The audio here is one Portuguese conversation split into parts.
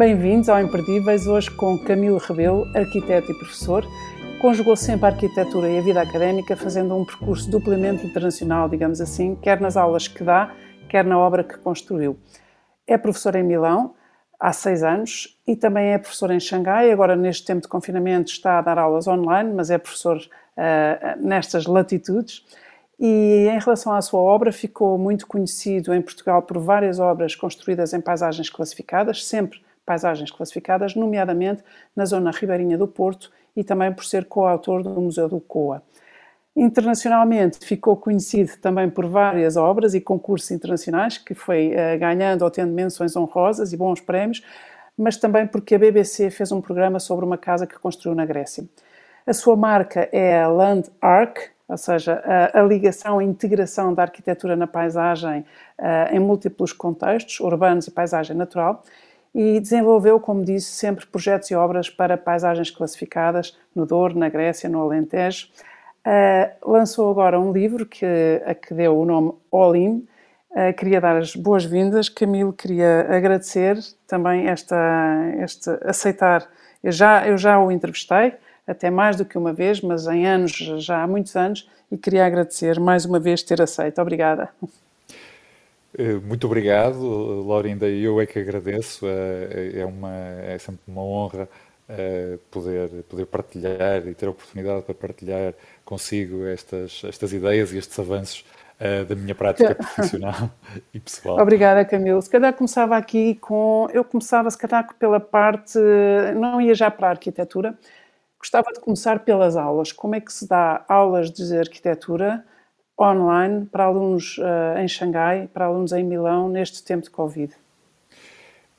Bem-vindos ao Imperdíveis, hoje com Camilo Rebelo, arquiteto e professor. Conjugou sempre a arquitetura e a vida académica, fazendo um percurso duplamente internacional, digamos assim, quer nas aulas que dá, quer na obra que construiu. É professor em Milão há seis anos e também é professor em Xangai. Agora, neste tempo de confinamento, está a dar aulas online, mas é professor uh, nestas latitudes. E em relação à sua obra, ficou muito conhecido em Portugal por várias obras construídas em paisagens classificadas, sempre paisagens classificadas, nomeadamente na zona ribeirinha do Porto e também por ser coautor do Museu do Coa. Internacionalmente ficou conhecido também por várias obras e concursos internacionais, que foi uh, ganhando ou tendo menções honrosas e bons prémios, mas também porque a BBC fez um programa sobre uma casa que construiu na Grécia. A sua marca é a Land Arc, ou seja, a, a ligação, a integração da arquitetura na paisagem uh, em múltiplos contextos, urbanos e paisagem natural, e desenvolveu, como disse, sempre projetos e obras para paisagens classificadas no Douro, na Grécia, no Alentejo. Uh, lançou agora um livro que, a que deu o nome In. Uh, queria dar as boas-vindas. Camilo, queria agradecer também esta, este aceitar. Eu já, eu já o entrevistei, até mais do que uma vez, mas em anos, já há muitos anos, e queria agradecer mais uma vez ter aceito. Obrigada. Eh, muito obrigado, Laurinda. Eu é que agradeço. Eh, é, uma, é sempre uma honra eh, poder, poder partilhar e ter a oportunidade para partilhar consigo estas, estas ideias e estes avanços da minha prática profissional e pessoal. Obrigada, Camilo. Se calhar começava aqui com. Eu começava, se calhar, pela parte. Não ia já para a arquitetura. Gostava de começar pelas aulas. Como é que se dá aulas de arquitetura? Online para alunos uh, em Xangai, para alunos em Milão, neste tempo de Covid?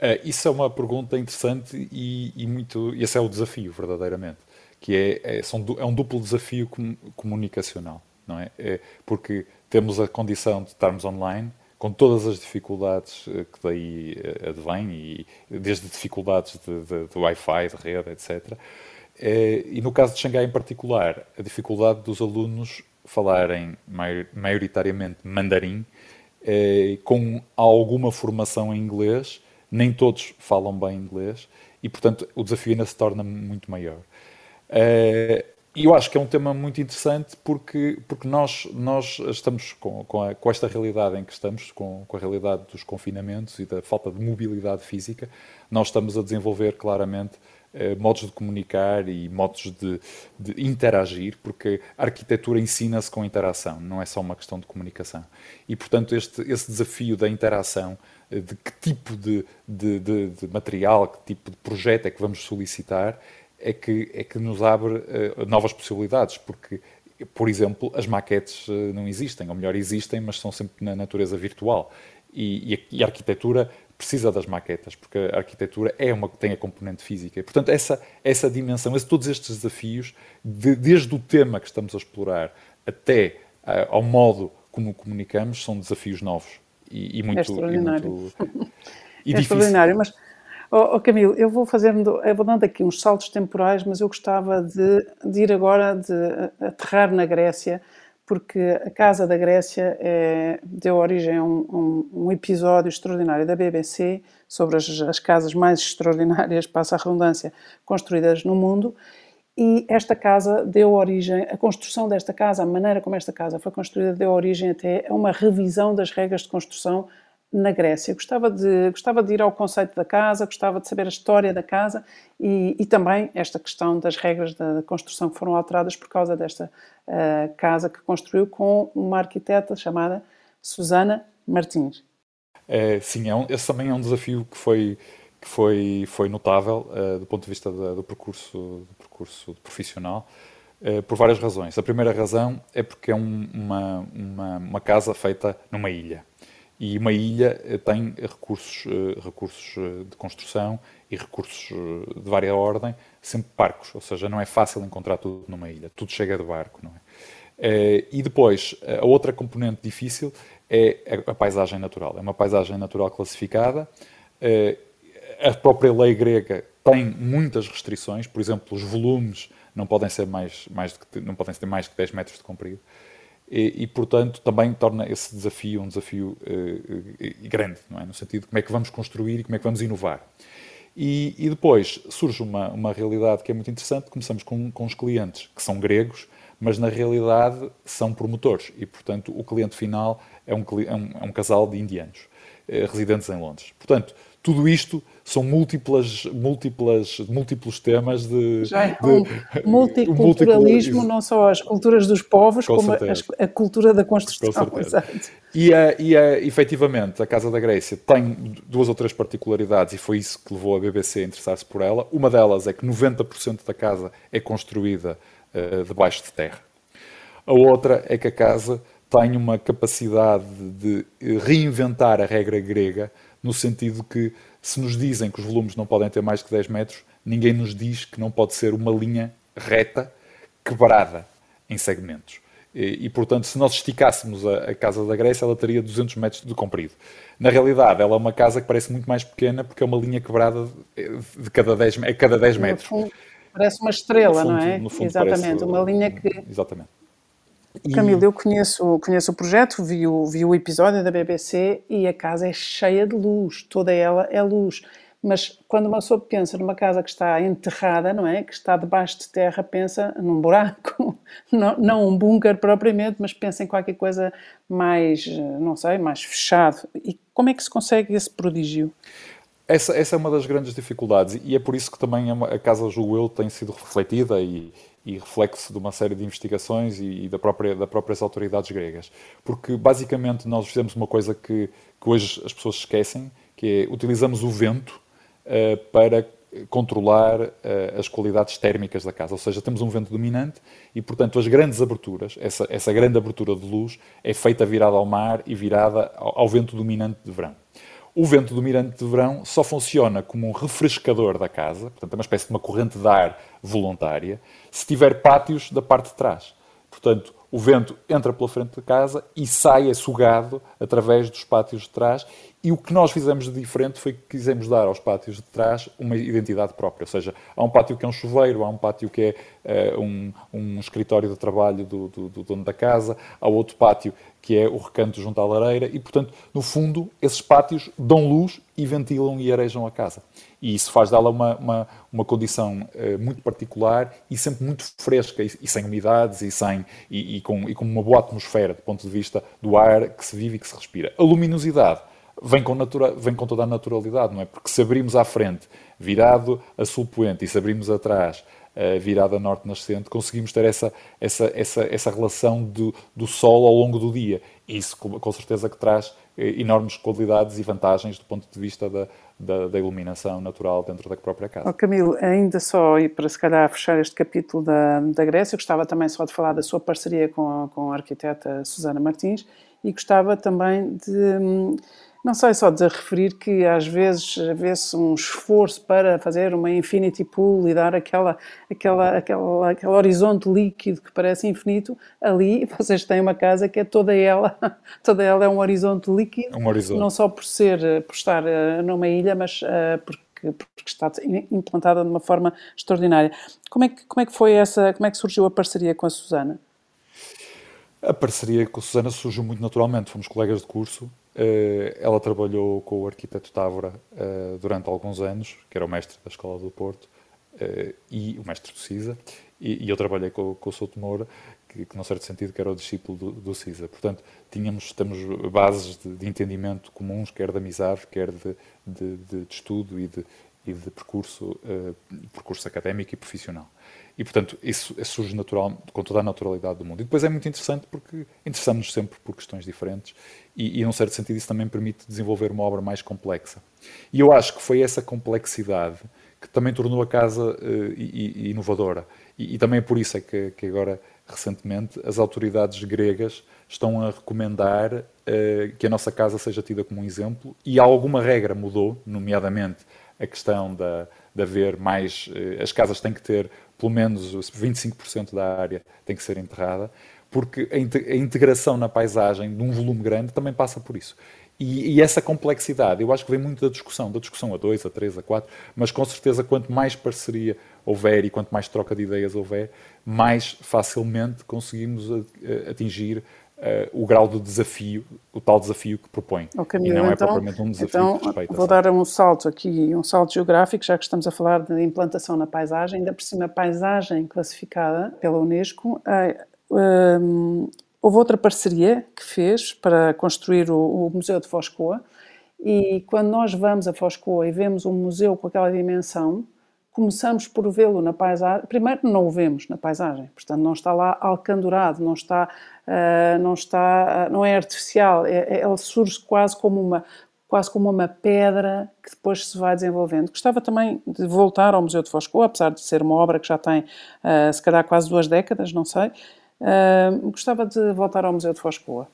Uh, isso é uma pergunta interessante e, e, muito. Esse é o desafio, verdadeiramente, que é, é, são, é um duplo desafio com, comunicacional, não é? é? Porque temos a condição de estarmos online, com todas as dificuldades eh, que daí advêm, e desde dificuldades de, de, de Wi-Fi, de rede, etc. E no caso de Xangai em particular, a dificuldade dos alunos falarem maioritariamente mandarim, eh, com alguma formação em inglês, nem todos falam bem inglês, e portanto o desafio ainda se torna muito maior. Eh, e eu acho que é um tema muito interessante porque, porque nós, nós estamos com, com, a, com esta realidade em que estamos, com, com, a realidade dos confinamentos e da falta de mobilidade física, nós estamos a desenvolver claramente eh, modos de comunicar e modos de, de interagir, porque a arquitetura ensina-se com interação, não é só uma questão de comunicação. E, portanto, este, esse desafio da interação, eh, de que tipo de, de, de, de material, que tipo de projeto é que vamos solicitar, é que, é que nos abre uh, novas possibilidades, porque, por exemplo, as maquetes uh, não existem, ou melhor, existem, mas são sempre na natureza virtual. E, e, a, e a arquitetura precisa das maquetas, porque a arquitetura é uma, tem a componente física. E, portanto, essa, essa dimensão, esse, todos estes desafios, de, desde o tema que estamos a explorar até uh, ao modo como comunicamos, são desafios novos e, e muito, é extraordinário. E muito, e é extraordinário, mas Oh, oh, Camilo, eu vou fazendo, eu vou dando aqui uns saltos temporais, mas eu gostava de, de ir agora, de aterrar na Grécia, porque a Casa da Grécia é, deu origem a um, um, um, episódio extraordinário da BBC sobre as, as, casas mais extraordinárias, passa a redundância, construídas no mundo. E esta casa deu origem, a construção desta casa, a maneira como esta casa foi construída, deu origem até a uma revisão das regras de construção na Grécia. Gostava de, gostava de ir ao conceito da casa, gostava de saber a história da casa e, e também esta questão das regras da construção que foram alteradas por causa desta uh, casa que construiu com uma arquiteta chamada Susana Martins. É, sim, é um, esse também é um desafio que foi, que foi, foi notável uh, do ponto de vista da, do, percurso, do percurso profissional. Uh, por várias razões. A primeira razão é porque é um, uma, uma, uma casa feita numa ilha e uma ilha eh, tem recursos, eh, recursos eh, de construção e recursos de vária ordem, sempre barcos, ou seja, não é fácil encontrar tudo numa ilha, tudo chega de barco, não é? E depois, a outra componente difícil é a paisagem natural. É uma paisagem natural classificada. A própria lei grega tem muitas restrições, por exemplo, os volumes não podem ser mais, mais de, não podem ter mais de 10 metros de comprido e, e, portanto, também torna esse desafio um desafio uh, grande, não é? no sentido de como é que vamos construir e como é que vamos inovar. E, e, depois surge uma, uma realidade que é muito interessante. Começamos com, com os clientes que são gregos, mas na realidade são promotores e, portanto, o cliente final é um, é um, é um casal de indianos residentes em Londres. Portanto, tudo isto são múltiplas, múltiplas, múltiplos temas de, Já é um de, multiculturalismo, não só as culturas dos povos, como a, a, cultura da construção. Com E, a, e a, efetivamente, a Casa da Grécia tem duas ou três particularidades, e foi isso que levou a BBC a interessar-se por ela. Uma delas é que 90% da casa é construída uh, debaixo de terra. A outra é que a casa tem uma capacidade de reinventar a regra grega, no sentido que, se nos dizem que os volumes não podem ter mais que 10 metros, ninguém nos diz que não pode ser uma linha reta, quebrada em segmentos. E, e, portanto, se nós esticássemos a, a, casa da Grécia, ela teria 200 metros de comprido. Na realidade, ela é uma casa que parece muito mais pequena porque é uma linha quebrada de cada 10, a cada 10 metros. Fundo, parece uma estrela, fundo, não é? Exatamente, parece, uma linha que. Exatamente. Camilo, eu conheço, conheço o projeto, vi o, vi o episódio da BBC e a casa é cheia de luz, toda ela é luz. Mas quando uma pessoa pensa numa casa que está enterrada, não é? Que está debaixo de terra, pensa num buraco, não, não um bunker propriamente, mas pensa em qualquer coisa mais, não sei, mais fechado. E como é que se consegue esse prodígio? Essa, essa é uma das grandes dificuldades e é por isso que também a casa, julgo eu, tem sido refletida e, e reflexo de uma série de investigações e, e da própria, das próprias autoridades gregas. Porque, basicamente, nós fizemos uma coisa que, que hoje as pessoas esquecem, que é utilizamos o vento uh, para controlar uh, as qualidades térmicas da casa. Ou seja, temos um vento dominante e, portanto, as grandes aberturas, essa, essa grande abertura de luz, é feita virada ao mar e virada ao, ao vento dominante de verão. O vento dominante de verão só funciona como um refrescador da casa, portanto, é uma espécie de uma corrente de ar voluntária, se tiver pátios da parte de trás. Portanto, o vento entra pela frente da casa e sai, é sugado através dos pátios de trás. E o que nós fizemos de diferente foi que quisemos dar aos pátios de trás uma identidade própria. Ou seja, há um pátio que é um chuveiro, há um pátio que é uh, um, um, escritório de trabalho do, do, do, dono da casa, há outro pátio que é o recanto junto à lareira. E, portanto, no fundo, esses pátios dão luz e ventilam e arejam a casa. E isso faz dela uma, uma, uma condição uh, muito particular e sempre muito fresca, e, e sem umidades, e, sem, e, e, com, e com uma boa atmosfera do ponto de vista do ar que se vive e que se respira. A luminosidade vem com, natura, vem com toda a naturalidade, não é? Porque se abrimos à frente, virado a sul poente, e se abrimos atrás, uh, virado a norte nascente, conseguimos ter essa, essa, essa, essa relação do, do sol ao longo do dia. Isso, com, certeza, que traz eh, enormes qualidades e vantagens do ponto de vista da, da, da, iluminação natural dentro da própria casa. Oh, Camilo, ainda só, e para se calhar fechar este capítulo da, da Grécia, gostava também só de falar da sua parceria com com a arquiteta Susana Martins e gostava também de hum, não sei, só de referir que às vezes vê-se um esforço para fazer uma infinity pool e dar aquela, aquela, aquela, aquele horizonte líquido que parece infinito. Ali vocês têm uma casa que é toda ela, toda ela é um horizonte líquido. Um horizonte. Não só por ser, por estar eh, numa ilha, mas uh, porque porque está implantada de uma forma extraordinária. Como é que, como é que foi essa, como é que surgiu a parceria com a Susana? A parceria com a Susana surgiu muito naturalmente. Fomos colegas de curso ela trabalhou com o arquiteto Távora uh, durante alguns anos, que era o mestre da Escola do Porto, uh, e o mestre do CISA, e, e eu trabalhei com, com o Souto Moura, que, que, num certo sentido, que era o discípulo do, do CISA. Portanto, tínhamos, temos bases de, de, entendimento comuns, quer de amizade, quer de, de, de estudo e de, e de percurso, percurso académico e profissional. E, portanto, isso, isso surge natural, com toda a naturalidade do mundo. E depois é muito interessante porque interessamos-nos sempre por questões diferentes e, e, num certo sentido, isso também permite desenvolver uma obra mais complexa. E eu acho que foi essa complexidade que também tornou a casa uh, inovadora. E, e, também é por isso é que, que, agora, recentemente, as autoridades gregas estão a recomendar uh, que a nossa casa seja tida como um exemplo e alguma regra mudou, nomeadamente a questão da, de haver mais. Uh, as casas têm que ter pelo menos 25% da área tem que ser enterrada, porque a integração na paisagem de um volume grande também passa por isso. E, e, essa complexidade, eu acho que vem muito da discussão, da discussão a dois, a três, a quatro, mas com certeza quanto mais parceria houver e quanto mais troca de ideias houver, mais facilmente conseguimos atingir o grau de desafio, o tal desafio que propõe. E não é então, propriamente um desafio então, que respeita. Vou dar um salto aqui, um salto geográfico, já que estamos a falar de implantação na paisagem, ainda por cima a paisagem classificada pela Unesco. Um, houve outra parceria que fez para construir o, o Museu de Foscoa e quando nós vamos a Foscoa e vemos um museu com aquela dimensão, começamos por vê-lo na paisagem. Primeiro, não o vemos na paisagem, portanto, não está lá alcandurado, não está, uh, não está, uh, não é artificial. É, é, ele surge quase como uma quase como uma pedra que depois se vai desenvolvendo. Gostava também de voltar ao Museu de Foscoa, apesar de ser uma obra que já tem, uh, se calhar, quase duas décadas, não sei. gostava de voltar ao Museu de Foscoa.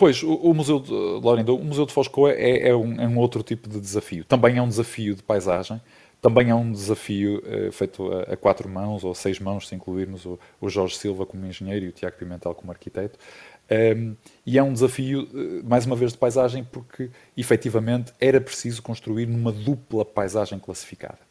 Pois, o, o Museu de Lorinda, o Museu de Foscoa é, é, um, é, um, outro tipo de desafio. Também é um desafio de paisagem, também é um desafio uh, feito a, a, quatro mãos ou seis mãos, se incluirmos o, o, Jorge Silva como engenheiro e o Tiago Pimentel como arquiteto. Um, ehm, e é um desafio, uh, mais uma vez, de paisagem, porque efetivamente era preciso construir numa dupla paisagem classificada.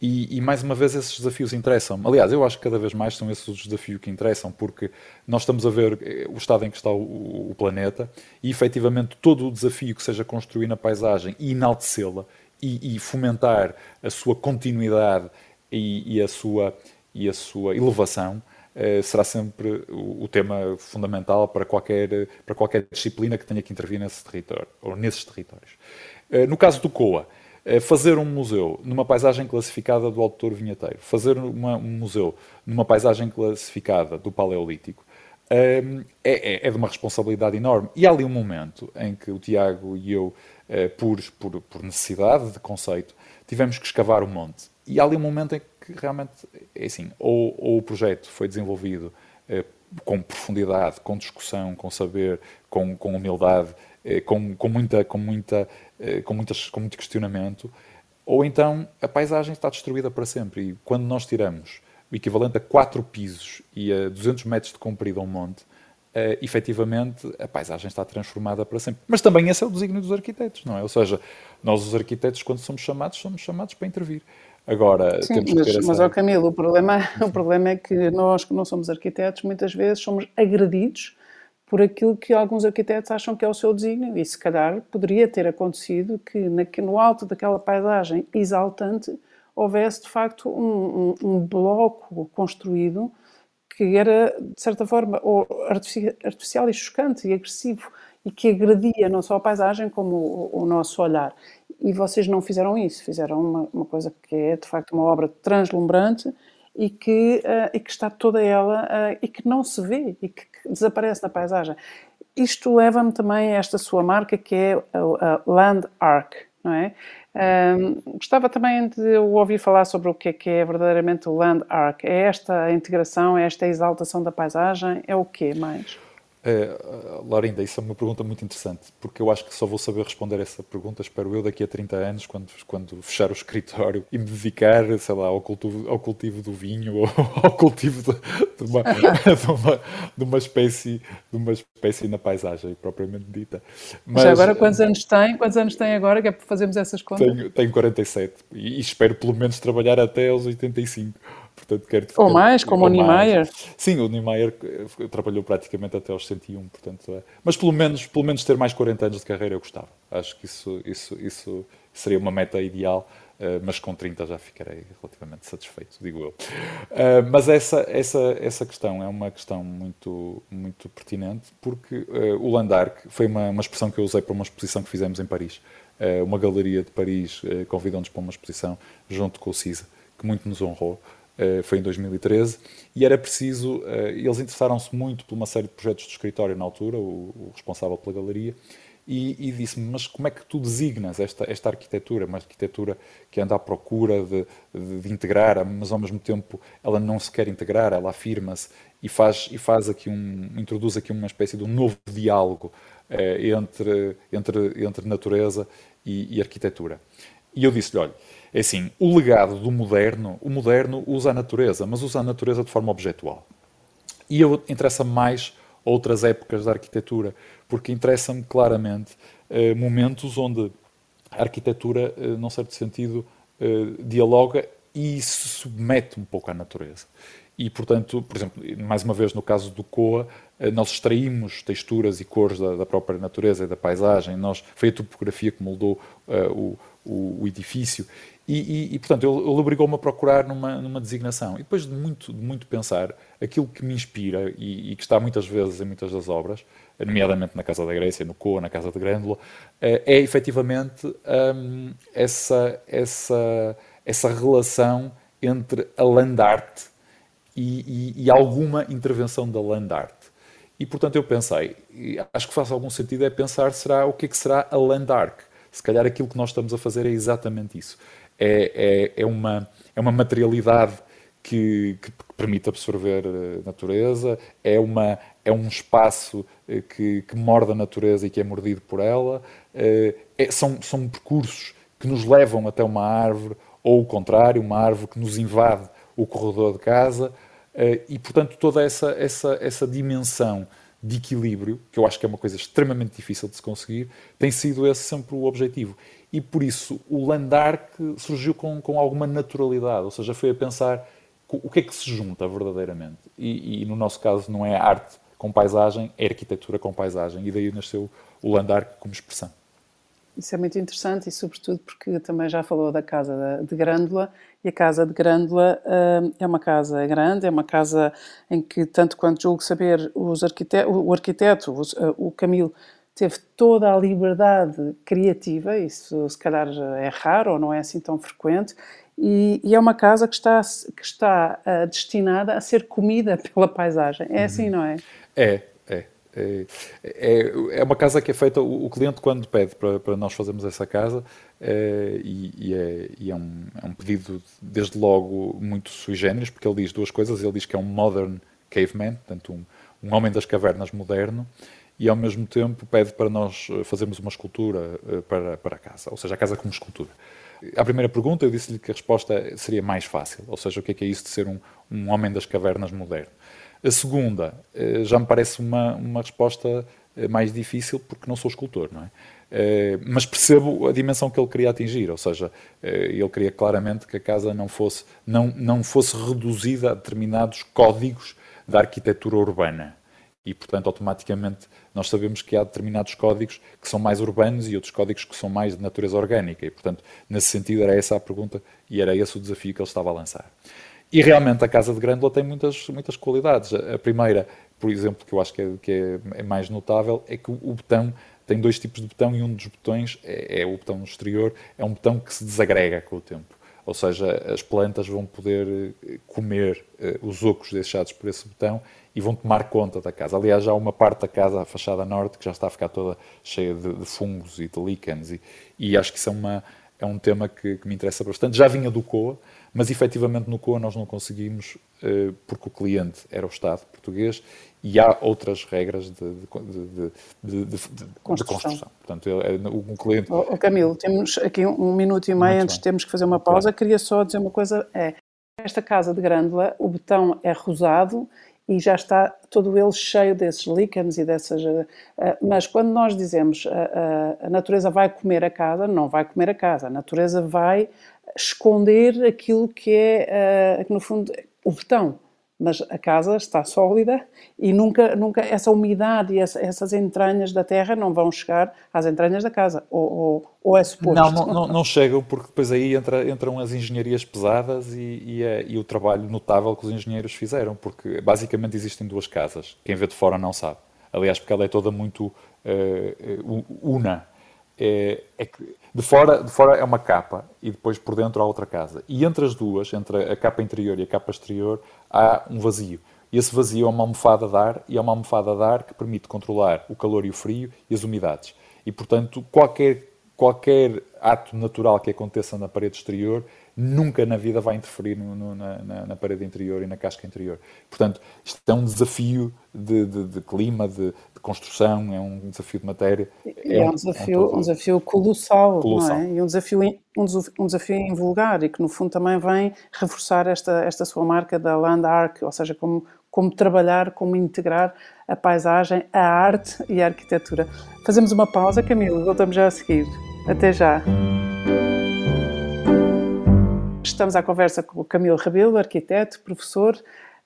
E, e, mais uma vez esses desafios interessam. Aliás, eu acho que cada vez mais são esses os desafios que interessam, porque nós estamos a ver eh, o estado em que está o, o planeta e efetivamente todo o desafio que seja construir na paisagem e enaltecê-la e, e, fomentar a sua continuidade e, e, a, sua, e a sua elevação eh, será sempre o, tema fundamental para qualquer, para qualquer disciplina que tenha que intervir nesse território ou nesses territórios. Eh, no caso do COA, é fazer um museu numa paisagem classificada do autor vinheteiro, fazer uma, um museu numa paisagem classificada do Paleolítico, é, é, é, de uma responsabilidade enorme. E há ali um momento em que o Tiago e eu, eh, por, por, por necessidade de conceito, tivemos que escavar o monte. E há ali um momento em que realmente, é assim, ou, ou o projeto foi desenvolvido eh, com profundidade, com discussão, com saber, com, com humildade, eh, com, com, muita, com, muita, com, muitas, com muito questionamento, ou então a paisagem está destruída para sempre. E quando nós tiramos o equivalente a quatro pisos e a 200 metros de comprido a um monte, uh, efetivamente a paisagem está transformada para sempre. Mas também esse é o desígnio dos arquitetos, não é? Ou seja, nós os arquitetos, quando somos chamados, somos chamados para intervir. Agora, Sim, temos mas, que ter essa... mas ó Camilo, o problema, o problema é que nós que não somos arquitetos, muitas vezes somos agredidos por aquilo que alguns arquitetos acham que é o seu desígnio. E se calhar poderia ter acontecido que no alto daquela paisagem exaltante houvesse de facto um, um, um bloco construído que era, de certa forma, artificial e chocante e agressivo e que agredia não só a paisagem como o, o nosso olhar. E vocês não fizeram isso, fizeram uma, uma, coisa que é de facto uma obra translumbrante e que, uh, e que está toda ela uh, e que não se vê e que desaparece na paisagem. Isto leva-me também a esta sua marca que é a, Land Arc, não é? Um, gostava também de ouvir falar sobre o que é, que é verdadeiramente o Land Arc. É esta integração, é esta exaltação da paisagem? É o quê mais? É, Laurinda, isso é uma pergunta muito interessante, porque eu acho que só vou saber responder essa pergunta, espero eu, daqui a 30 anos, quando, quando fechar o escritório e me dedicar, sei lá, ao cultivo, ao cultivo do vinho ou ao cultivo de, de, uma, de, uma, de, uma, espécie, de uma espécie na paisagem, propriamente dita. Mas Já agora, quantos anos tem? Quantos anos tem agora, que é para fazermos essas contas? Tenho, tenho 47 e, e espero pelo menos trabalhar até aos 85. Portanto, quero, ou mais, como o Niemeyer. Sim, o Niemeyer eh, trabalhou praticamente até aos 101, portanto, é. mas pelo menos, pelo menos ter mais 40 anos de carreira eu gostava. Acho que isso, isso, isso seria uma meta ideal, uh, mas com 30 já ficarei relativamente satisfeito, digo eu. Uh, mas essa, essa, essa questão é uma questão muito, muito pertinente, porque uh, o Landark foi uma, uma expressão que eu usei para uma exposição que fizemos em Paris. uma galeria de Paris convidou-nos para uma exposição junto com o CISA, que muito nos honrou. Eh, foi em 2013, e era preciso, eh, eles interessaram-se muito por uma série de projetos do escritório na altura, o, o responsável pela galeria, e, e disse-me, mas como é que tu designas esta, esta arquitetura, uma arquitetura que anda à procura de, de, de, integrar, mas ao mesmo tempo ela não se quer integrar, ela afirma-se e faz, e faz aqui um, introduz aqui uma espécie de um novo diálogo eh, entre, entre, entre natureza e, e arquitetura. E eu disse-lhe, olha, é assim, o legado do moderno, o moderno usa a natureza, mas usa a natureza de forma objetual. E eu interessa-me mais outras épocas da arquitetura, porque interessa-me claramente eh, momentos onde a arquitetura, eh, num certo sentido, eh, dialoga e se submete um pouco à natureza. e, portanto, por exemplo, mais uma vez no caso do COA, eh, nós extraímos texturas e cores da, da, própria natureza e da paisagem, nós, foi a topografia que moldou uh, o, o, o, edifício, e, e, e portanto, ele, ele obrigou-me a procurar numa, numa designação. E depois de muito, de muito pensar, aquilo que me inspira e, e, que está muitas vezes em muitas das obras, nomeadamente na Casa da Grécia, no COA, na Casa de Grândola, é, é efetivamente um, essa, essa, essa relação entre a land art e, e, alguma intervenção da land art. E portanto eu pensei, acho que faz algum sentido é pensar será o que é que será a land. Se calhar aquilo que nós estamos a fazer é exatamente isso. É, é, é uma, é uma materialidade que, que, permite absorver a eh, natureza, é, uma, é um espaço eh, que, que morde a natureza e que é mordido por ela, é, são, são percursos que nos levam até uma árvore, ou o contrário, uma árvore que nos invade o corredor de casa, eh, e, portanto, toda essa, essa, essa dimensão de equilíbrio, que eu acho que é uma coisa extremamente difícil de se conseguir, tem sido esse sempre o objetivo. E por isso o Landark surgiu com, com alguma naturalidade, ou seja, foi a pensar o que é que se junta verdadeiramente. E, e no nosso caso não é arte com paisagem, é arquitetura com paisagem, e daí nasceu o Landark como expressão. Isso é muito interessante e, sobretudo, porque também já falou da Casa de Grândola e a Casa de Grândola uh, é uma casa grande, é uma casa em que, tanto quanto julgo saber, os arquiteto, o arquiteto, uh, o Camilo, teve toda a liberdade criativa, isso se calhar é raro ou não é assim tão frequente, e, e é uma casa que está, que está uh, destinada a ser comida pela paisagem. É assim, uhum. não é? É, é, é, é, uma casa que é feita, o, cliente quando pede para, para nós fazermos essa casa, é, e, e, é, e é, um, é, um, pedido desde logo muito sui generis, porque ele diz duas coisas, ele diz que é um modern caveman, portanto um, um homem das cavernas moderno, e ao mesmo tempo pede para nós fazermos uma escultura eh, para, para a casa, ou seja, a casa como escultura. À primeira pergunta eu disse-lhe que a resposta seria mais fácil, ou seja, o que é, que é isso de ser um, um homem das cavernas moderno? A segunda eh, já me parece uma, uma resposta eh, mais difícil porque não sou escultor, não é? Eh, mas percebo a dimensão que ele queria atingir, ou seja, ele queria claramente que a casa não fosse, não, não fosse reduzida a determinados códigos da arquitetura urbana. E, portanto, automaticamente nós sabemos que há determinados códigos que são mais urbanos e outros códigos que são mais de natureza orgânica. E, portanto, nesse sentido, era essa a pergunta e era esse o desafio que ele estava a lançar. E realmente a Casa de Grândola tem muitas, muitas qualidades. A primeira, por exemplo, que eu acho que é, que é, é mais notável, é que o, botão tem dois tipos de botão e um dos botões é, é, o botão exterior, é um botão que se desagrega com o tempo. Ou seja, as plantas vão poder eh, comer uh, os ocos deixados por esse botão e vão tomar conta da casa. Aliás, já há uma parte da casa, a fachada norte, que já está a ficar toda cheia de, de fungos e de líquenes e, e acho que isso é, uma, é um tema que, que me interessa bastante. Já vinha do COA, mas efetivamente no COA nós não conseguimos, eh, porque o cliente era o Estado português e há outras regras de, de, de, de construção. construção. Portanto, é, o cliente. Oh, Camilo, temos aqui um, minuto e meio Muito antes bem. temos que fazer uma pausa. Claro. Queria só dizer uma coisa: é esta casa de Grândola, o betão é rosado e já está todo ele cheio desses líquenes e dessas. Uh, mas quando nós dizemos uh, a natureza vai comer a casa, não vai comer a casa, a natureza vai esconder aquilo que é, que no fundo, o betão. Mas a casa está sólida e nunca, nunca essa umidade e essa, essas entranhas da terra não vão chegar às entranhas da casa, ou, ou, ou é suposto? Não, não, não, chegam, porque depois aí entra, entram as engenharias pesadas e, e, é, e o trabalho notável que os engenheiros fizeram, porque basicamente existem duas casas, quem vê de fora não sabe. Aliás, porque ela é toda muito uh, una. É, é que de fora, de fora é uma capa e depois por dentro há outra casa. E entre as duas, entre a capa interior e a capa exterior, há um vazio. E esse vazio é uma almofada de ar e é uma almofada de ar que permite controlar o calor e o frio e as umidades. E, portanto, qualquer, qualquer ato natural que aconteça na parede exterior nunca na vida vai interferir no, no, na, na, parede interior e na casca interior. Portanto, isto é um desafio de, de, de clima, de, de, construção, é um desafio de matéria. É, é um, desafio, é um, um desafio colossal, colossal. É? E um desafio, um, um desafio invulgar e que, no fundo, também vem reforçar esta, esta sua marca da Land Arc, ou seja, como, como trabalhar, como integrar a paisagem, a arte e a arquitetura. Fazemos uma pausa, Camilo, voltamos já a seguir. Até já. Estamos à conversa com o Camilo Rabelo, arquiteto, professor.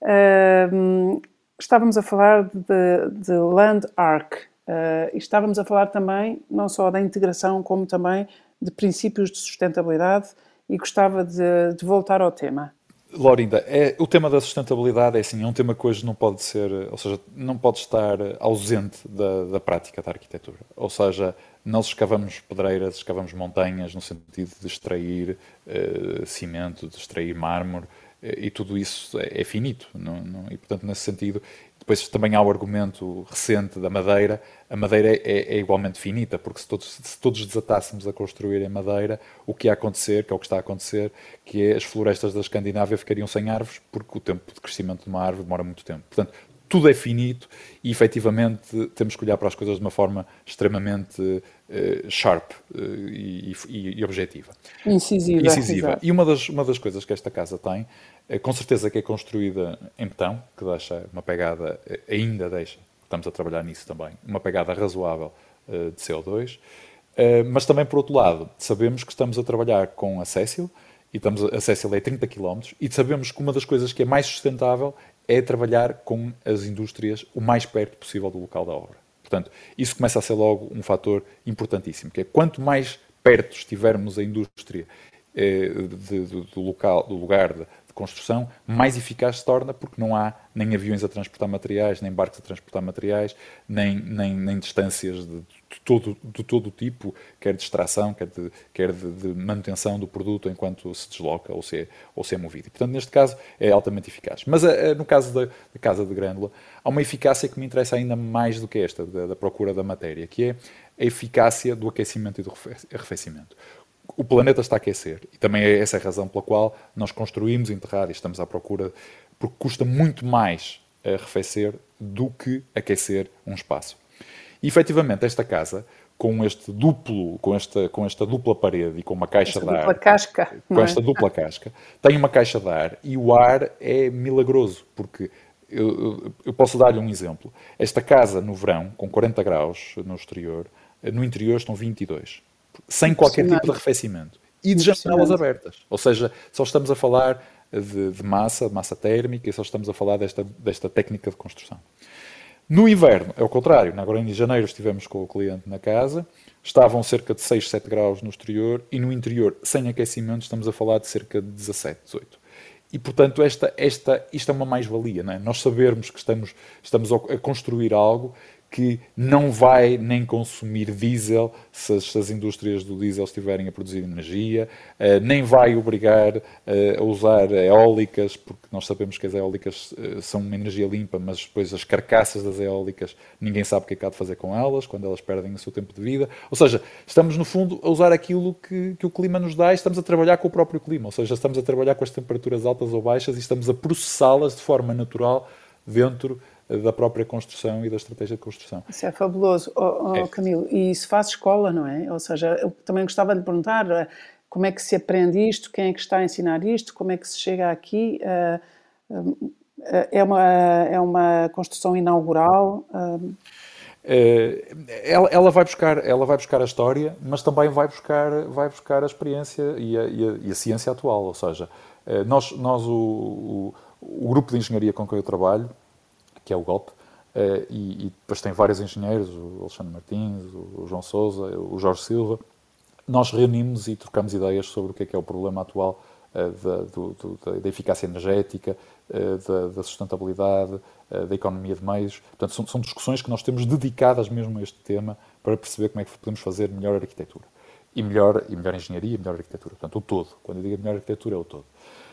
Uh, estávamos a falar de, de Land Arc uh, e estávamos a falar também não só da integração, como também de princípios de sustentabilidade e gostava de, de voltar ao tema. Laurinda, é, o tema da sustentabilidade é assim, é um tema que hoje não pode ser, ou seja, não pode estar ausente da, da prática da arquitetura. Ou seja, nós escavamos pedreiras, escavamos montanhas no sentido de extrair uh, cimento, de extrair mármore, uh, e tudo isso é, é finito. Não, não, e, portanto, nesse sentido, depois também há o argumento recente da madeira. A madeira é, é igualmente finita, porque se todos, se todos desatássemos a construir em madeira, o que ia acontecer, que é o que está a acontecer, que é as florestas da Escandinávia ficariam sem árvores, porque o tempo de crescimento de uma árvore demora muito tempo. Portanto, tudo é finito e efetivamente temos que olhar para as coisas de uma forma extremamente uh, sharp uh, e, e, e, objetiva. Incisiva. Incisiva. E uma das, uma das coisas que esta casa tem, uh, com certeza que é construída em betão, que deixa uma pegada, ainda deixa, estamos a trabalhar nisso também, uma pegada razoável de CO2. mas também, por outro lado, sabemos que estamos a trabalhar com a Cécil, e estamos a Cécil é 30 km, e sabemos que uma das coisas que é mais sustentável é trabalhar com as indústrias o mais perto possível do local da obra. Portanto, isso começa a ser logo um fator importantíssimo, que é quanto mais perto estivermos a indústria eh, de, de, do, local, do lugar de, construção, mais eficaz se torna, porque não há nem aviões a transportar materiais, nem barcos a transportar materiais, nem, nem, nem distâncias de, de, todo, de todo tipo, quer de extração, quer, de, quer de, de, manutenção do produto enquanto se desloca ou se é, ou se é movido. E, portanto, neste caso, é altamente eficaz. Mas a, a, no caso da, da, Casa de Grândola, há uma eficácia que me interessa ainda mais do que esta, da, da procura da matéria, que é a eficácia do aquecimento e do arrefecimento o planeta está a aquecer. E também é essa a razão pela qual nós construímos enterrar e estamos à procura, porque custa muito mais arrefecer do que aquecer um espaço. E efetivamente, esta casa, com este duplo, com esta, com esta dupla parede e com uma caixa esta de ar. Dupla casca, com é? esta dupla casca, tem uma caixa de ar e o ar é milagroso, porque eu, eu, eu posso dar-lhe um exemplo. Esta casa no verão, com 40 graus no exterior, no interior estão 22 sem qualquer tipo de arrefecimento. E de janelas abertas. Ou seja, só estamos a falar de, de, massa, de massa térmica, e só estamos a falar desta, desta técnica de construção. No inverno, é o contrário. Agora em janeiro estivemos com o cliente na casa, estavam cerca de 6, 7 graus no exterior, e no interior, sem aquecimento, estamos a falar de cerca de 17, 18. E, portanto, esta, esta, isto é uma mais-valia. É? Nós sabermos que estamos, estamos a construir algo que não vai nem consumir diesel se as, se as, indústrias do diesel estiverem a produzir energia, uh, nem vai obrigar uh, a usar eólicas, porque nós sabemos que as eólicas uh, são uma energia limpa, mas depois as carcaças das eólicas ninguém sabe o que é que há de fazer com elas, quando elas perdem o seu tempo de vida. Ou seja, estamos no fundo a usar aquilo que, que o clima nos dá e estamos a trabalhar com o próprio clima, ou seja, estamos a trabalhar com as temperaturas altas ou baixas e estamos a processá-las de forma natural dentro da própria construção e da estratégia de construção. Isso é fabuloso, oh, oh, é. Camilo. E isso faz escola, não é? Ou seja, eu também gostava de lhe perguntar eh, como é que se aprende isto, quem é que está a ensinar isto, como é que se chega aqui. Eh, eh, é uma, é uma construção inaugural. Ela, ela, vai buscar, ela vai buscar a história, mas também vai buscar, vai buscar a experiência e a, e a, e a ciência atual. Ou seja, nós, nós o, o, o grupo de engenharia com que eu trabalho, que é o golpe. Uh, e, e, depois tem vários engenheiros, o Alexandre Martins, o, João Souza, o Jorge Silva. Nós reunimos e trocamos ideias sobre o que é que é o problema atual uh, da, do, do, da, eficácia energética, uh, da, da, sustentabilidade, da economia de meios. Portanto, são, são, discussões que nós temos dedicadas mesmo a este tema para perceber como é que podemos fazer melhor arquitetura. E melhor, e melhor engenharia e melhor arquitetura. Portanto, o todo. Quando eu digo melhor arquitetura, é o todo.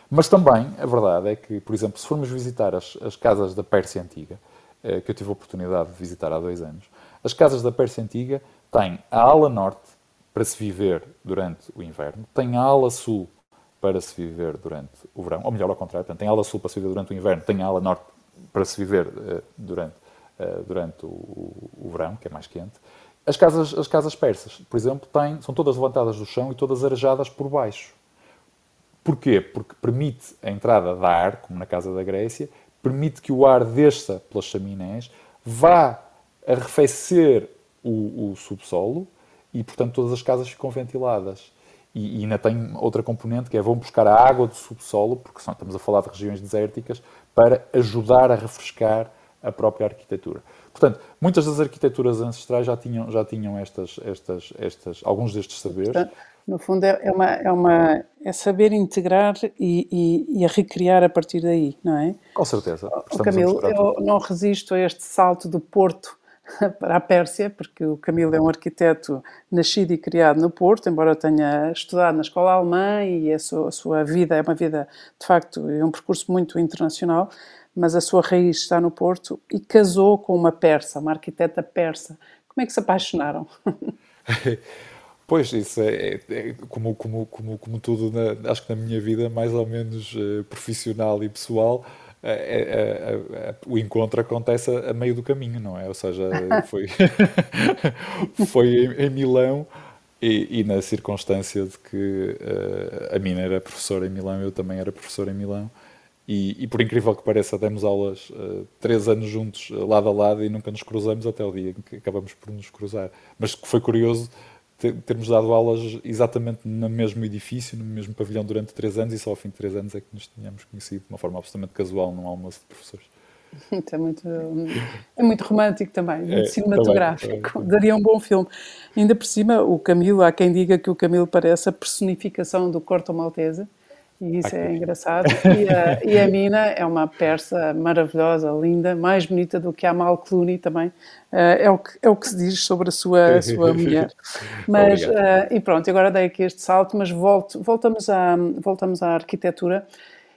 Mas também, a verdade é que, por exemplo, se formos visitar as, as casas da Pérsia Antiga, eh, que eu tive a oportunidade de visitar há dois anos, as casas da Pérsia Antiga têm a ala norte para se viver durante o inverno, têm a ala sul para se viver durante o verão, ou melhor, ao contrário, portanto, tem a ala sul para se viver durante o inverno, tem a ala norte para se viver uh, durante, uh, durante o, o, verão, que é mais quente. As casas, as casas persas, por exemplo, têm, são todas levantadas do chão e todas arejadas por baixo. Porquê? Porque permite a entrada de ar, como na casa da Grécia, permite que o ar desça pelas chaminés, vá arrefecer o, o subsolo e, portanto, todas as casas ficam ventiladas. e, e ainda tem outra componente que é vão buscar a água do subsolo, porque estamos a falar de regiões desérticas, para ajudar a refrescar a própria arquitetura. Portanto, muitas das arquiteturas ancestrais já tinham, já tinham estas, estas, estas, alguns destes saberes. No fundo, é, é, uma, é, uma, é saber integrar e, e, e, a recriar a partir daí, não é? Com certeza. O Camilo, eu não resisto a este salto do Porto para a Pérsia, porque o Camilo é um arquiteto nascido e criado no Porto, embora tenha estudado na escola alemã e a sua, a sua vida é uma vida, de facto, é um percurso muito internacional, mas a sua raiz está no Porto e casou com uma persa, uma arquiteta persa. Como é que se apaixonaram? Pois, isso é, é, é, como, como, como, como tudo, na, acho que na minha vida, mais ou menos uh, profissional e pessoal, uh, uh, o encontro acontece a, a, meio do caminho, não é? Ou seja, foi, foi em, em Milão e, e, na circunstância de que a mina era professora em Milão, eu também era professor em Milão. E, e, por incrível que pareça, demos aulas três anos juntos, lado a lado, e nunca nos cruzamos até o dia em que acabamos por nos cruzar. Mas foi curioso termos dado aulas exatamente no mesmo edifício, no mesmo pavilhão durante três anos e só ao fim de três anos é que nos tínhamos conhecido de uma forma absolutamente casual num almoço de professores. É muito, é muito romântico também, muito é, cinematográfico. Também, também. Daria um bom filme. Ainda por cima, o Camilo, há quem diga que o Camilo parece a personificação do Corto Maltese e isso é engraçado. E a, e a, Mina é uma persa maravilhosa, linda, mais bonita do que a Mal Clooney também. Uh, é, o que, é o que se diz sobre a sua, a sua mulher. Mas, uh, e pronto, agora dei aqui este salto, mas volto, voltamos, à, voltamos à arquitetura.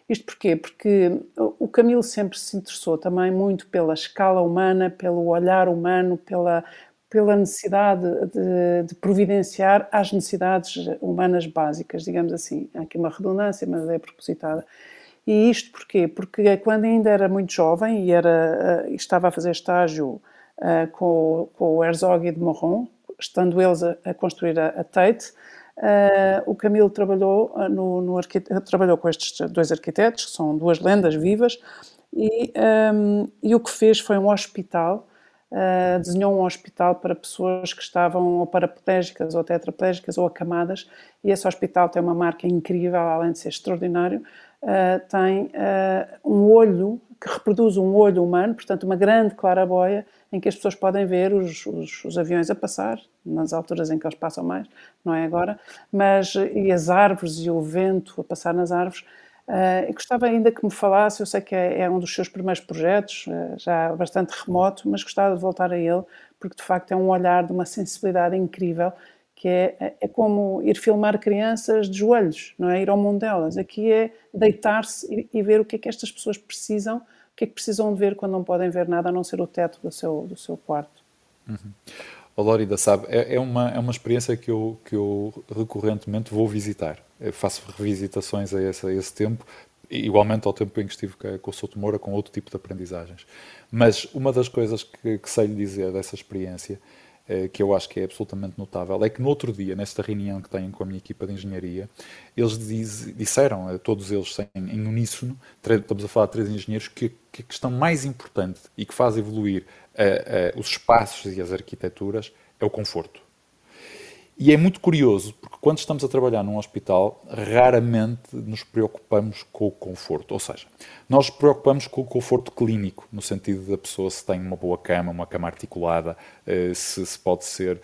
Isto porquê? Porque o Camilo sempre se interessou também muito pela escala humana, pelo olhar humano, pela, pela necessidade de, de, providenciar às necessidades humanas básicas, digamos assim. Há aqui uma redundância, mas é propositada. E isto porquê? Porque quando ainda era muito jovem e era, uh, estava a fazer estágio uh, com, com, o Herzog e de Morron, estando eles a, a construir a, a Tate, uh, o Camilo trabalhou, no, no trabalhou com estes dois arquitetos, que são duas lendas vivas, e, um, e o que fez foi um hospital uh, desenhou um hospital para pessoas que estavam ou paraplégicas ou tetraplégicas ou acamadas e esse hospital tem uma marca incrível, além de ser extraordinário, uh, tem uh, um olho que reproduz um olho humano, portanto uma grande claraboia em que as pessoas podem ver os, os, os, aviões a passar, nas alturas em que eles passam mais, não é agora, mas e as árvores e o vento a passar nas árvores, Uh, gostava ainda que me falasse, eu sei que é, é um dos seus primeiros projetos, uh, já bastante remoto, mas gostava de voltar a ele, porque de facto é um olhar de uma sensibilidade incrível, que é, é, é como ir filmar crianças de joelhos, não é? Ir ao mundo delas. Aqui é deitar-se e, e, ver o que é que estas pessoas precisam, o que é que precisam de ver quando não podem ver nada a não ser o teto do seu, do seu quarto. Uhum. O Lórida sabe, é, é, uma, é uma experiência que eu, que eu recorrentemente vou visitar. Eu faço revisitações a esse, a esse tempo, igualmente ao tempo em que estive com o Souto Moura, com outro tipo de aprendizagens. Mas uma das coisas que, que sei lhe dizer dessa experiência, eh, que eu acho que é absolutamente notável, é que no outro dia, nesta reunião que tenho com a minha equipa de engenharia, eles diz, disseram, todos eles em, em uníssono, estamos a falar de três engenheiros, que, que a questão mais importante e que faz evoluir os espaços e as arquiteturas é o conforto. E é muito curioso, porque quando estamos a trabalhar num hospital, raramente nos preocupamos com o conforto. Ou seja, nós preocupamos com o conforto clínico, no sentido da pessoa se tem uma boa cama, uma cama articulada, uh, se, pode ser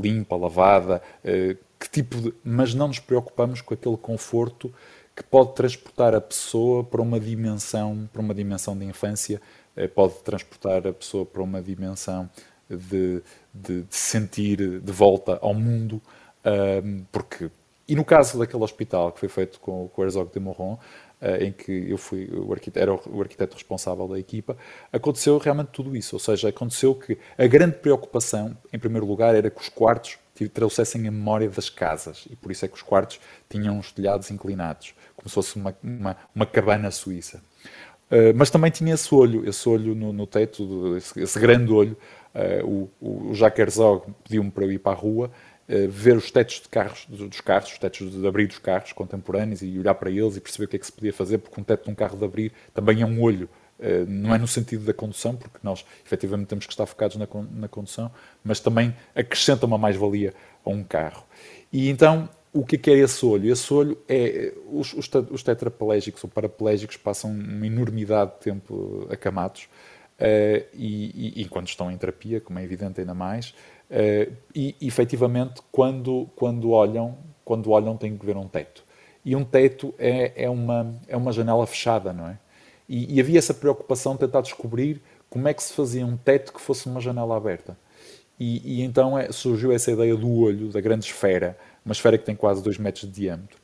limpa, lavada, que tipo de... Mas não nos preocupamos com aquele conforto que pode transportar a pessoa para uma dimensão, para uma dimensão de infância eh, pode transportar a pessoa para uma dimensão de, de, de sentir de volta ao mundo, porque e no caso daquele hospital que foi feito com, com o Herzog de Morron, uh, em que eu fui o arquiteto, era o arquiteto responsável da equipa, aconteceu realmente tudo isso. Ou seja, aconteceu que a grande preocupação, em primeiro lugar, era que os quartos trouxessem a memória das casas. E por isso é que os quartos tinham os telhados inclinados, como se fosse uma, uma, uma cabana suíça. Uh, mas também tinha esse olho, esse olho no, no teto, esse, esse, grande olho. Uh, o, o Jacques Herzog pediu-me para eu ir para a rua, uh, ver os tetos de carros, dos carros, os tetos de abrir dos carros contemporâneos e olhar para eles e perceber o que é que se podia fazer, porque um teto de um carro de abrir também é um olho. não é no sentido da condução, porque nós efetivamente temos que estar focados na, na condução, mas também acrescenta uma mais-valia a um carro. E então o, que é, que é esse olho? Esse olho é. Os, os, os tetraplégicos ou paraplégicos passam uma enormidade de tempo acamados uh, e, e, enquanto estão em terapia, como é evidente, ainda mais. Uh, e efetivamente, quando, quando, olham, quando olham, têm que ver um teto. E um teto é, é, uma, é uma janela fechada, não é? E, e havia essa preocupação de tentar descobrir como é que se fazia um teto que fosse uma janela aberta. E, e então é, surgiu essa ideia do olho, da grande esfera, uma esfera que tem quase 2 metros de diâmetro.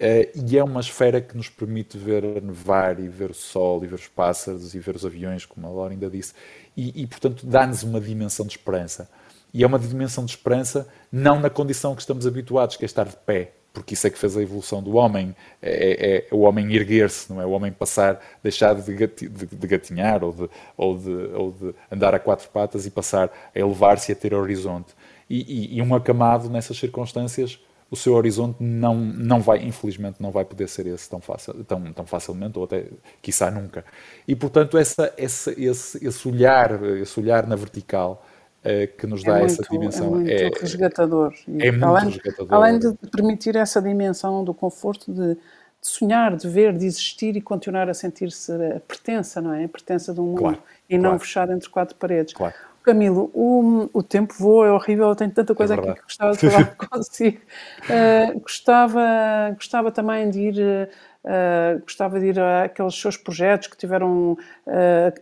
Uh, e é uma esfera que nos permite ver nevar e ver o sol e ver os pássaros e ver os aviões, como a Laura ainda disse. E, e portanto, dá-nos uma dimensão de esperança. E é uma dimensão de esperança não na condição que estamos habituados, que é estar de pé, porque isso é que fez a evolução do homem, é, é, é o homem erguer-se, não é? O homem passar, deixar de, gati, de, de gatinhar ou de, ou, ou de andar a quatro patas e passar a elevar-se e a ter horizonte. E, e, e um acamado nessas circunstâncias, o seu horizonte não, não vai, infelizmente, não vai poder ser esse tão, fácil, tão, tão facilmente, ou até, quiçá, nunca. E, portanto, essa, essa, esse, esse olhar, esse olhar na vertical, eh, que nos é dá é essa dimensão. É muito é, resgatador. É muito além, resgatador. Além de permitir essa dimensão do conforto de, de, sonhar, de ver, de existir e continuar a sentir-se a pertença, não é? A pertença de um mundo claro, e claro. não fechado entre quatro paredes. Claro. Camilo, o, o tempo voa, é horrível, eu tenho tanta coisa é aqui que gostava de falar consigo. Uh, gostava, gostava também de ir uh, gostava de ir àqueles seus projetos que tiveram, uh,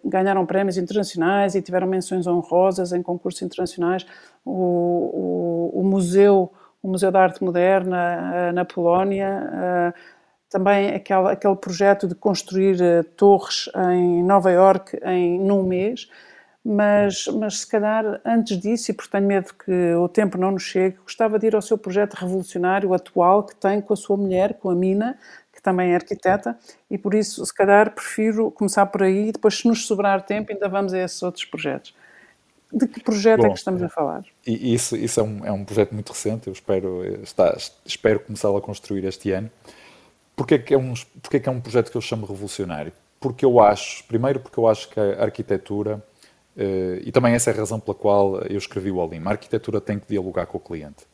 ganharam prémios internacionais e tiveram menções honrosas em concursos internacionais. O, o, o Museu, o Museu da Arte Moderna uh, na Polónia, também aquele, aquele projeto de construir torres em Nova Iorque em num mês. Mas, mas se calhar antes disso, e porque tenho medo que o tempo não nos chegue, gostava de ir ao seu projeto revolucionário atual que tem com a sua mulher, com a Mina, que também é arquiteta, e por isso, se calhar, prefiro começar por aí e depois, se nos sobrar tempo, ainda vamos a esses outros projetos. De que projeto Bom, é que estamos a falar? Isso, isso é, um, é um projeto muito recente, eu espero, está, espero começá-lo a construir este ano. Porquê que, é um, porquê que é um projeto que eu chamo revolucionário? Porque eu acho, primeiro porque eu acho que a arquitetura, eh, e também essa é a razão pela qual eu escrevi o Olim, a arquitetura tem que dialogar com o cliente.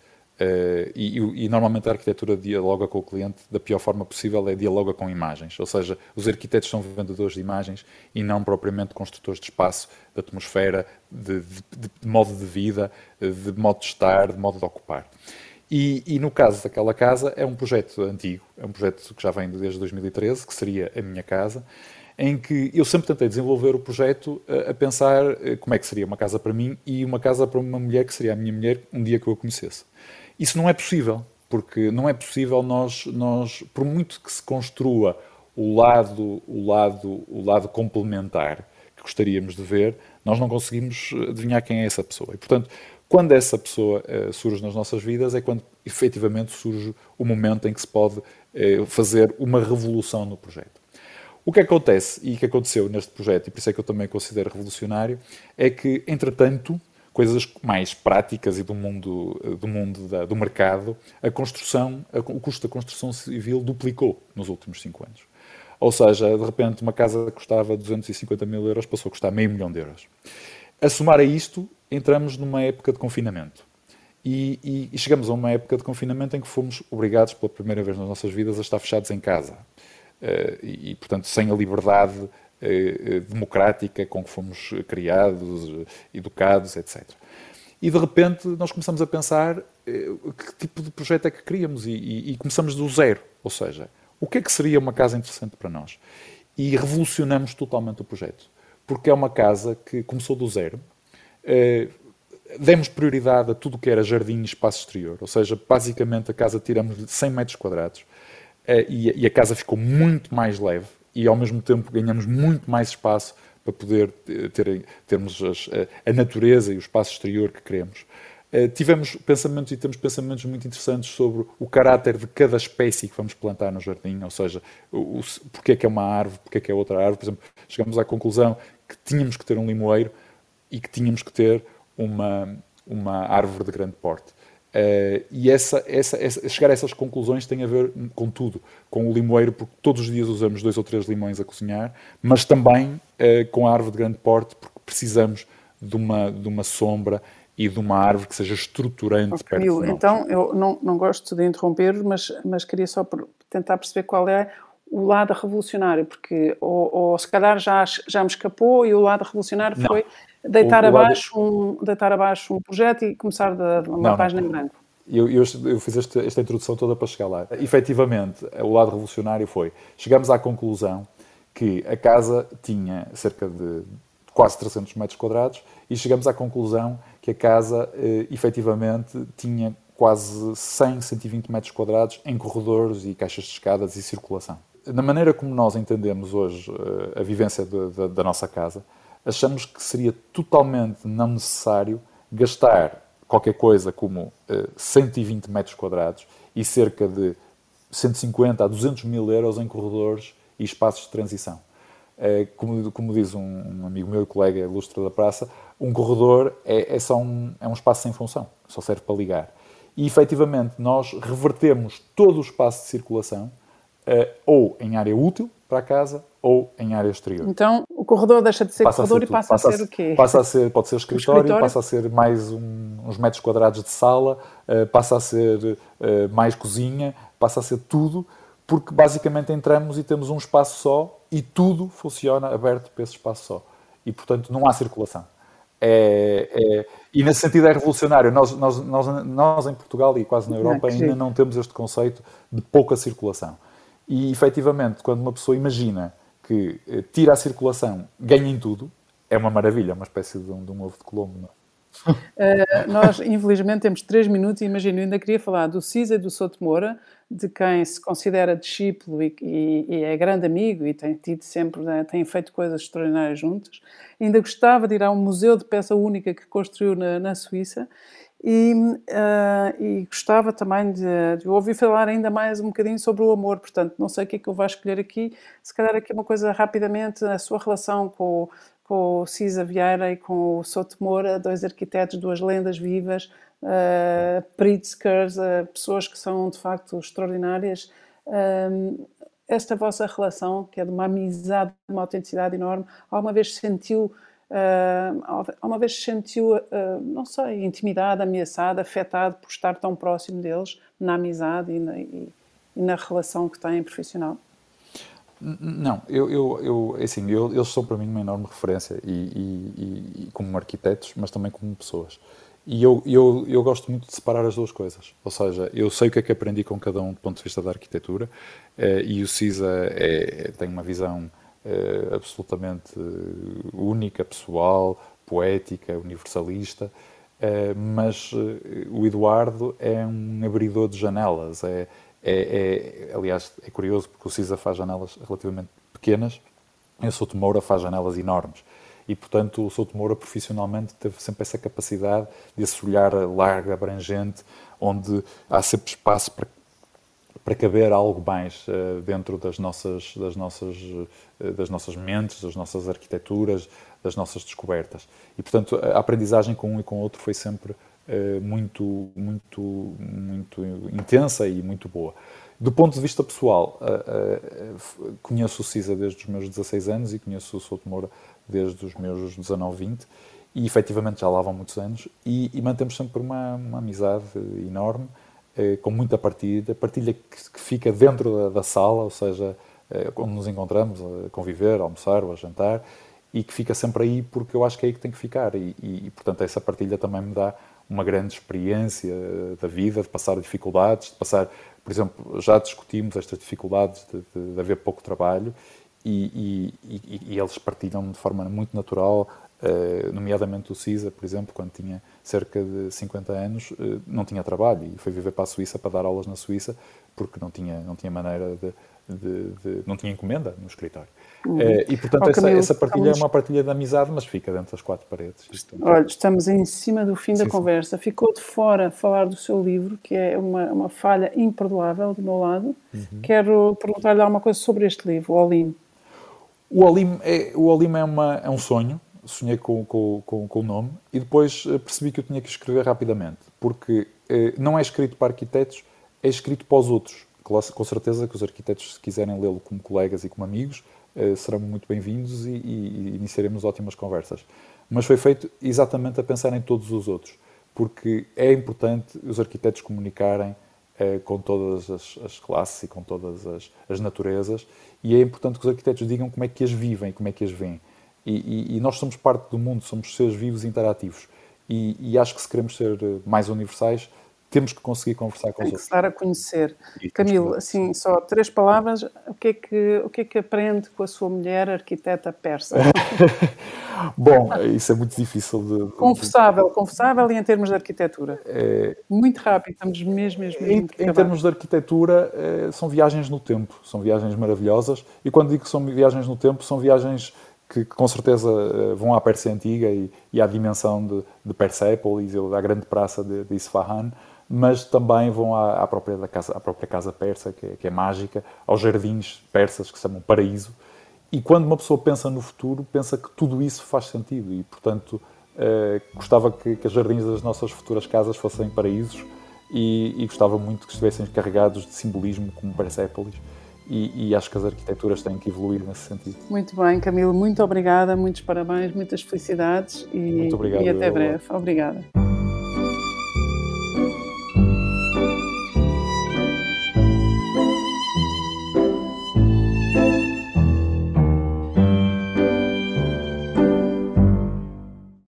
Uh, e, e, normalmente a arquitetura dialoga com o cliente da pior forma possível, é dialoga com imagens. Ou seja, os arquitetos são vendedores de imagens e não propriamente construtores de espaço, de atmosfera, de, de, de modo de vida, de modo de estar, de modo de ocupar. E, e, no caso daquela casa, é um projeto antigo, é um projeto que já vem desde 2013, que seria a minha casa, em que eu sempre tentei desenvolver o projeto a, a pensar eh, como é que seria uma casa para mim e uma casa para uma mulher que seria a minha mulher um dia que eu a conhecesse. Isso não é possível, porque não é possível nós, nós por muito que se construa o lado, o lado, o lado complementar que gostaríamos de ver, nós não conseguimos adivinhar quem é essa pessoa. E, portanto, quando essa pessoa surge nas nossas vidas é quando efetivamente surge o momento em que se pode fazer uma revolução no projeto. O que acontece e que aconteceu neste projeto, e por isso é que eu também considero revolucionário, é que, entretanto, coisas mais práticas e do mundo, do, mundo da, do mercado, a construção, a, o custo da construção civil duplicou nos últimos cinco anos. Ou seja, de repente uma casa custava 250 mil euros passou a custar meio milhão de euros. A somar a isto, entramos numa época de confinamento. E, e, e, chegamos a uma época de confinamento em que fomos obrigados pela primeira vez nas nossas vidas a estar fechados em casa. Uh, e, portanto, sem a liberdade eh, eh, democrática com que fomos criados, educados, etc. E de repente nós começamos a pensar eh, que tipo de projeto é que queríamos e, e, e, começamos do zero. Ou seja, o que é que seria uma casa interessante para nós? E revolucionamos totalmente o projeto. Porque é uma casa que começou do zero, demos prioridade a tudo o que era jardim e espaço exterior. Ou seja, basicamente a casa tiramos de 100 metros quadrados e a casa ficou muito mais leve e ao mesmo tempo ganhamos muito mais espaço para poder ter, termos as, a natureza e o espaço exterior que queremos. Tivemos pensamentos e temos pensamentos muito interessantes sobre o caráter de cada espécie que vamos plantar no jardim, ou seja, o, o, porque é que é uma árvore, porque é que é outra árvore. Por exemplo, chegamos à conclusão que tínhamos que ter um limoeiro e que tínhamos que ter uma, uma árvore de grande porte. Uh, e essa, essa, essa, chegar a essas conclusões tem a ver com tudo, com o limoeiro, porque todos os dias usamos dois ou três limões a cozinhar, mas também uh, com a árvore de grande porte, porque precisamos de uma, de uma sombra e de uma árvore que seja estruturante oh, perto nós. Então, eu não, não gosto de interromper, mas, mas queria só tentar perceber qual é o lado revolucionário, porque ou, ou se calhar já, já me escapou e o lado revolucionário não. foi deitar, o, abaixo lado... um, deitar abaixo um projeto e começar de, uma não, página não. em branco. Eu, eu, eu fiz esta, esta, introdução toda para chegar lá. Efetivamente, o lado revolucionário foi, chegamos à conclusão que a casa tinha cerca de quase 300 metros quadrados e chegamos à conclusão que a casa, eh, efetivamente, tinha quase 100, 120 metros quadrados em corredores e caixas de escadas e circulação. Na maneira como nós entendemos hoje eh, a vivência de, de, da nossa casa, achamos que seria totalmente não necessário gastar qualquer coisa como uh, 120 metros quadrados e cerca de 150 a 200 mil euros em corredores e espaços de transição. Uh, como, como, diz um, amigo meu e colega ilustre da praça, um corredor é, é, só um, é um espaço sem função, só serve para ligar. E efetivamente nós revertemos todo o espaço de circulação ou em área útil para a casa ou em área exterior. Então o corredor deixa de ser passa corredor ser e passa, passa, a ser o quê? Passa a ser, pode ser escritório, escritório? passa a ser mais um, uns metros quadrados de sala, uh, passa a ser uh, mais cozinha, passa a ser tudo, porque basicamente entramos e temos um espaço só e tudo funciona aberto para esse espaço só. E portanto não há circulação. É, é, e nesse sentido é revolucionário. Nós, nós, nós, nós em Portugal e quase na Europa ainda não temos este conceito de pouca circulação. E efetivamente, quando uma pessoa imagina que eh, tira a circulação, ganha em tudo, é uma maravilha, é uma espécie de um, de um ovo de Colombo. Não? Uh, nós, infelizmente, temos três minutos e imagino, ainda queria falar do Cisa e do Souto Moura, de quem se considera discípulo e, e, e, é grande amigo e tem tido sempre, né, tem feito coisas extraordinárias juntos. Ainda gostava de ir a um museu de peça única que construiu na, na Suíça e, uh, e, gostava também de, de, ouvir falar ainda mais um bocadinho sobre o amor. Portanto, não sei o que é que eu vou escolher aqui. Se calhar aqui uma coisa rapidamente, a sua relação com, com o Cisa Vieira e com o Souto dois arquitetos, duas lendas vivas, uh, Pritzkers, uh, pessoas que são de facto extraordinárias. Esta vossa relação, que é de uma amizade, de uma autenticidade enorme, alguma vez sentiu Uh, uma vez se sentiu, uh, não sei, intimidado, ameaçado, afetado por estar tão próximo deles na amizade e na, e, e na relação que têm profissional? Não, eu, eu, eu é assim, eu, eles são para mim uma enorme referência e, e, como arquitetos, mas também como pessoas. E eu, eu, eu gosto muito de separar as duas coisas. Ou seja, eu sei o que é que aprendi com cada um do ponto de vista da arquitetura eh, e o CISA é, tem uma visão uh, absolutamente única, pessoal, poética, universalista, uh, mas uh, o Eduardo é um abridor de janelas. É, é, é, aliás, é curioso porque o Cisa faz janelas relativamente pequenas e o Souto Moura faz janelas enormes. E, portanto, o Souto Moura profissionalmente teve sempre essa capacidade desse olhar largo, abrangente, onde há sempre espaço para para caber algo mais uh, dentro das nossas, das, nossas, uh, das nossas mentes, das nossas arquiteturas, das nossas descobertas. E, portanto, a aprendizagem com um e com o outro foi sempre uh, muito, muito, muito intensa e muito boa. Do ponto de vista pessoal, conheço o CISA desde os meus 16 anos e conheço o Souto Moura desde os meus 19, 20 e efetivamente já lá vão muitos anos e, e mantemos sempre uma, uma amizade enorme com muita partilha, partilha que, fica dentro da, sala, ou seja, eh, onde nos encontramos a conviver, a almoçar ou a jantar, e que fica sempre aí porque eu acho que é aí que tem que ficar. E, e, e portanto, essa partilha também me dá uma grande experiência da vida, de passar dificuldades, de passar, por exemplo, já discutimos estas dificuldades de, de, de haver pouco trabalho e, e, eles partilham de forma muito natural, uh, nomeadamente o CISA, por exemplo, quando tinha cerca de 50 anos, eh, não tinha trabalho e foi viver para a Suíça para dar aulas na Suíça porque não tinha, não tinha maneira de, de, de não tinha encomenda no escritório. Uhum. Eh, e, portanto, essa, essa, partilha estamos... é uma partilha de amizade, mas fica dentro das quatro paredes. Olha, estamos em cima do fim sim, da conversa. Sim. Ficou de fora falar do seu livro, que é uma, uma falha imperdoável do meu lado. Uhum. Quero perguntar-lhe alguma coisa sobre este livro, o Olim. O Olim é, o Olim é, uma, é um sonho sonhei com, com, com, com, o nome e depois eh, percebi que eu tinha que escrever rapidamente, porque eh, não é escrito para arquitetos, é escrito para os outros. Com certeza que os arquitetos, se quiserem lê-lo como colegas e como amigos, eh, serão muito bem-vindos e, e, e, iniciaremos ótimas conversas. Mas foi feito exatamente a pensar em todos os outros. porque é importante os arquitetos comunicarem eh, com todas as, as, classes e com todas as, as, naturezas, e é importante que os arquitetos digam como é que as vivem, como é que as veem. E, e, e nós somos parte do mundo, somos seres vivos e interativos. E, e, acho que se queremos ser mais universais, temos que conseguir conversar com Tem os outros. Tem que dar a conhecer. E Camilo, assim, só três palavras, o que, é que, o que é que aprende com a sua mulher, arquiteta persa? Bom, isso é muito difícil de... Confessável, confessável e em termos de arquitetura? É... Muito rápido, estamos mesmo, mesmo, Em, em termos de arquitetura, é, são viagens no tempo, são viagens maravilhosas, e quando digo que são viagens no tempo, são viagens que, com certeza eh, vão à Pérsia Antiga e, e à dimensão de, de Persépolis, à grande praça de, de Isfahan, mas também vão à, à, própria, casa, à própria casa persa, que é, que é, mágica, aos jardins persas, que se chamam paraíso. E quando uma pessoa pensa no futuro, pensa que tudo isso faz sentido e, portanto, eh, gostava que, que os jardins das nossas futuras casas fossem paraísos e, e, gostava muito que estivessem carregados de simbolismo como Persépolis. E, e, acho que as arquiteturas têm que evoluir nesse sentido. Muito bem, Camilo, muito obrigada, muitos parabéns, muitas felicidades e, muito obrigado, e até breve. Obrigada.